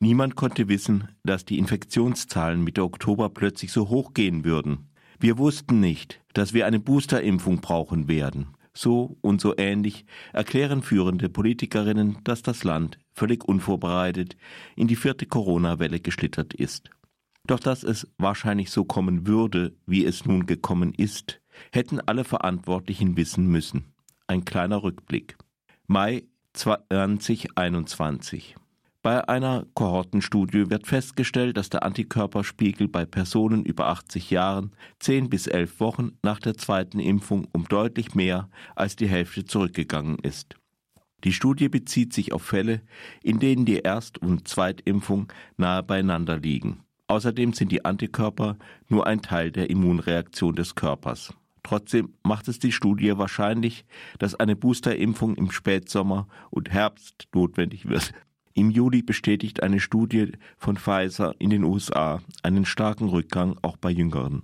Niemand konnte wissen, dass die Infektionszahlen Mitte Oktober plötzlich so hoch gehen würden. Wir wussten nicht, dass wir eine Boosterimpfung brauchen werden. So und so ähnlich erklären führende Politikerinnen, dass das Land völlig unvorbereitet in die vierte Corona-Welle geschlittert ist. Doch dass es wahrscheinlich so kommen würde, wie es nun gekommen ist, hätten alle Verantwortlichen wissen müssen. Ein kleiner Rückblick. Mai 2021. Bei einer Kohortenstudie wird festgestellt, dass der Antikörperspiegel bei Personen über 80 Jahren 10 bis 11 Wochen nach der zweiten Impfung um deutlich mehr als die Hälfte zurückgegangen ist. Die Studie bezieht sich auf Fälle, in denen die Erst- und Zweitimpfung nahe beieinander liegen. Außerdem sind die Antikörper nur ein Teil der Immunreaktion des Körpers. Trotzdem macht es die Studie wahrscheinlich, dass eine Boosterimpfung im Spätsommer und Herbst notwendig wird. Im Juli bestätigt eine Studie von Pfizer in den USA einen starken Rückgang auch bei Jüngeren.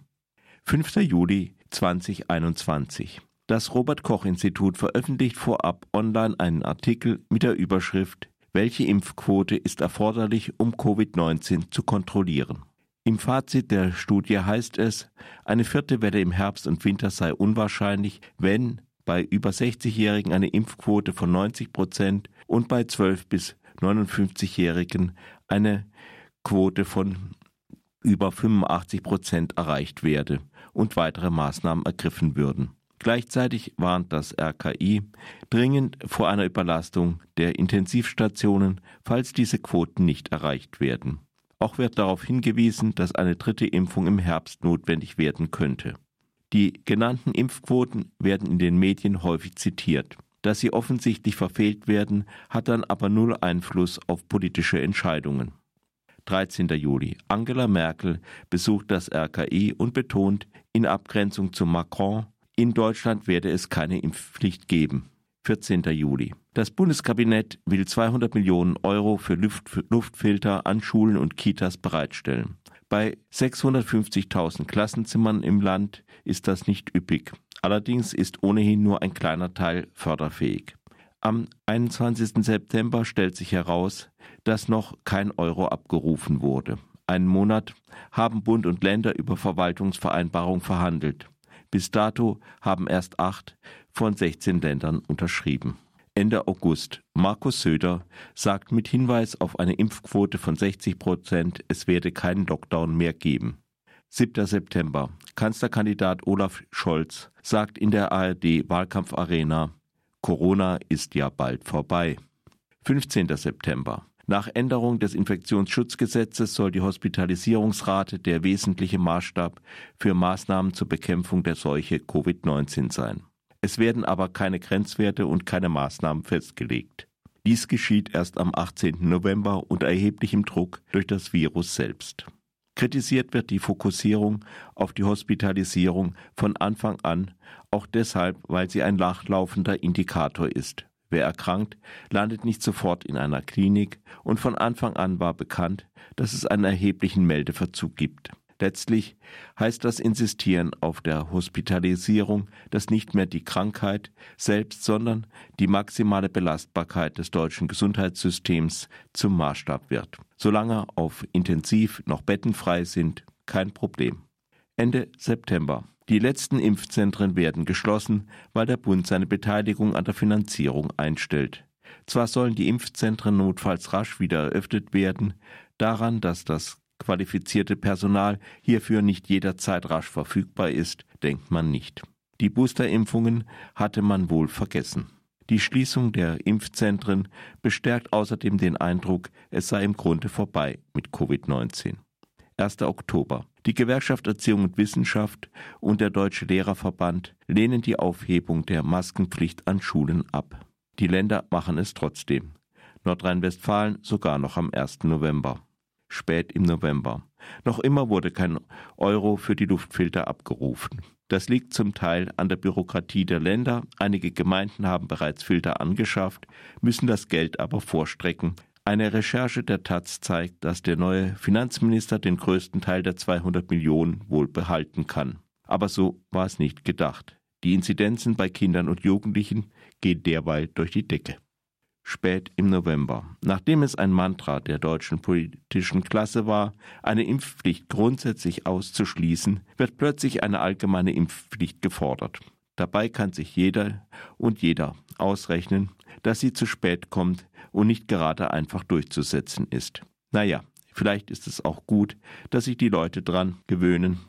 5. Juli 2021. Das Robert Koch Institut veröffentlicht vorab online einen Artikel mit der Überschrift Welche Impfquote ist erforderlich, um Covid-19 zu kontrollieren? Im Fazit der Studie heißt es, eine vierte Welle im Herbst und Winter sei unwahrscheinlich, wenn bei über 60-Jährigen eine Impfquote von 90 Prozent und bei 12 bis 59-Jährigen eine Quote von über 85 Prozent erreicht werde und weitere Maßnahmen ergriffen würden. Gleichzeitig warnt das RKI dringend vor einer Überlastung der Intensivstationen, falls diese Quoten nicht erreicht werden. Auch wird darauf hingewiesen, dass eine dritte Impfung im Herbst notwendig werden könnte. Die genannten Impfquoten werden in den Medien häufig zitiert. Dass sie offensichtlich verfehlt werden, hat dann aber null Einfluss auf politische Entscheidungen. 13. Juli. Angela Merkel besucht das RKI und betont, in Abgrenzung zu Macron, in Deutschland werde es keine Impfpflicht geben. 14. Juli. Das Bundeskabinett will 200 Millionen Euro für Luft Luftfilter an Schulen und Kitas bereitstellen. Bei 650.000 Klassenzimmern im Land ist das nicht üppig. Allerdings ist ohnehin nur ein kleiner Teil förderfähig. Am 21. September stellt sich heraus, dass noch kein Euro abgerufen wurde. Einen Monat haben Bund und Länder über Verwaltungsvereinbarung verhandelt. Bis dato haben erst acht von 16 Ländern unterschrieben. Ende August. Markus Söder sagt mit Hinweis auf eine Impfquote von 60 Prozent, es werde keinen Lockdown mehr geben. 7. September. Kanzlerkandidat Olaf Scholz sagt in der ARD Wahlkampfarena, Corona ist ja bald vorbei. 15. September. Nach Änderung des Infektionsschutzgesetzes soll die Hospitalisierungsrate der wesentliche Maßstab für Maßnahmen zur Bekämpfung der Seuche Covid-19 sein. Es werden aber keine Grenzwerte und keine Maßnahmen festgelegt. Dies geschieht erst am 18. November unter erheblichem Druck durch das Virus selbst. Kritisiert wird die Fokussierung auf die Hospitalisierung von Anfang an, auch deshalb, weil sie ein nachlaufender Indikator ist. Wer erkrankt, landet nicht sofort in einer Klinik und von Anfang an war bekannt, dass es einen erheblichen Meldeverzug gibt. Letztlich heißt das Insistieren auf der Hospitalisierung, dass nicht mehr die Krankheit selbst, sondern die maximale Belastbarkeit des deutschen Gesundheitssystems zum Maßstab wird. Solange auf Intensiv noch Betten frei sind, kein Problem. Ende September. Die letzten Impfzentren werden geschlossen, weil der Bund seine Beteiligung an der Finanzierung einstellt. Zwar sollen die Impfzentren notfalls rasch wieder eröffnet werden, daran, dass das qualifizierte Personal hierfür nicht jederzeit rasch verfügbar ist, denkt man nicht. Die Boosterimpfungen hatte man wohl vergessen. Die Schließung der Impfzentren bestärkt außerdem den Eindruck, es sei im Grunde vorbei mit Covid-19. 1. Oktober. Die Gewerkschaft Erziehung und Wissenschaft und der Deutsche Lehrerverband lehnen die Aufhebung der Maskenpflicht an Schulen ab. Die Länder machen es trotzdem. Nordrhein-Westfalen sogar noch am 1. November spät im November. Noch immer wurde kein Euro für die Luftfilter abgerufen. Das liegt zum Teil an der Bürokratie der Länder. Einige Gemeinden haben bereits Filter angeschafft, müssen das Geld aber vorstrecken. Eine Recherche der Taz zeigt, dass der neue Finanzminister den größten Teil der 200 Millionen wohl behalten kann. Aber so war es nicht gedacht. Die Inzidenzen bei Kindern und Jugendlichen gehen derweil durch die Decke. Spät im November. Nachdem es ein Mantra der deutschen politischen Klasse war, eine Impfpflicht grundsätzlich auszuschließen, wird plötzlich eine allgemeine Impfpflicht gefordert. Dabei kann sich jeder und jeder ausrechnen, dass sie zu spät kommt und nicht gerade einfach durchzusetzen ist. Naja, vielleicht ist es auch gut, dass sich die Leute dran gewöhnen.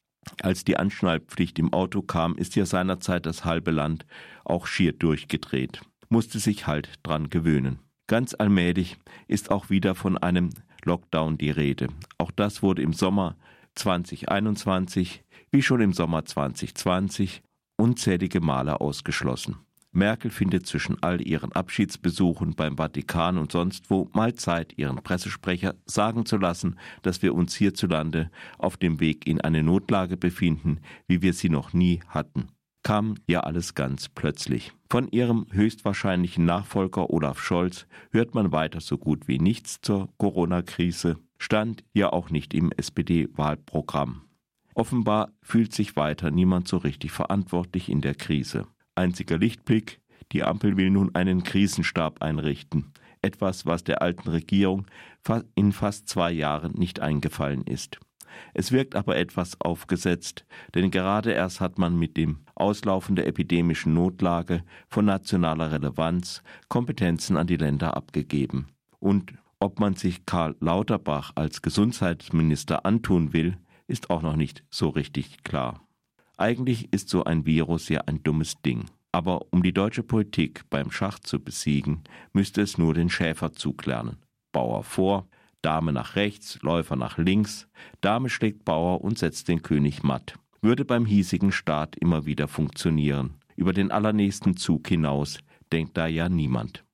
Als die Anschnallpflicht im Auto kam, ist ja seinerzeit das halbe Land auch schier durchgedreht musste sich halt dran gewöhnen. Ganz allmählich ist auch wieder von einem Lockdown die Rede. Auch das wurde im Sommer 2021 wie schon im Sommer 2020 unzählige Male ausgeschlossen. Merkel findet zwischen all ihren Abschiedsbesuchen beim Vatikan und sonst wo mal Zeit, ihren Pressesprecher sagen zu lassen, dass wir uns hierzulande auf dem Weg in eine Notlage befinden, wie wir sie noch nie hatten kam ja alles ganz plötzlich. Von ihrem höchstwahrscheinlichen Nachfolger Olaf Scholz hört man weiter so gut wie nichts zur Corona-Krise, stand ja auch nicht im SPD-Wahlprogramm. Offenbar fühlt sich weiter niemand so richtig verantwortlich in der Krise. Einziger Lichtblick, die Ampel will nun einen Krisenstab einrichten, etwas, was der alten Regierung in fast zwei Jahren nicht eingefallen ist. Es wirkt aber etwas aufgesetzt, denn gerade erst hat man mit dem Auslaufen der epidemischen Notlage von nationaler Relevanz Kompetenzen an die Länder abgegeben. Und ob man sich Karl Lauterbach als Gesundheitsminister antun will, ist auch noch nicht so richtig klar. Eigentlich ist so ein Virus ja ein dummes Ding. Aber um die deutsche Politik beim Schach zu besiegen, müsste es nur den Schäferzug lernen. Bauer vor, Dame nach rechts, Läufer nach links, Dame schlägt Bauer und setzt den König matt. Würde beim hiesigen Staat immer wieder funktionieren. Über den allernächsten Zug hinaus denkt da ja niemand.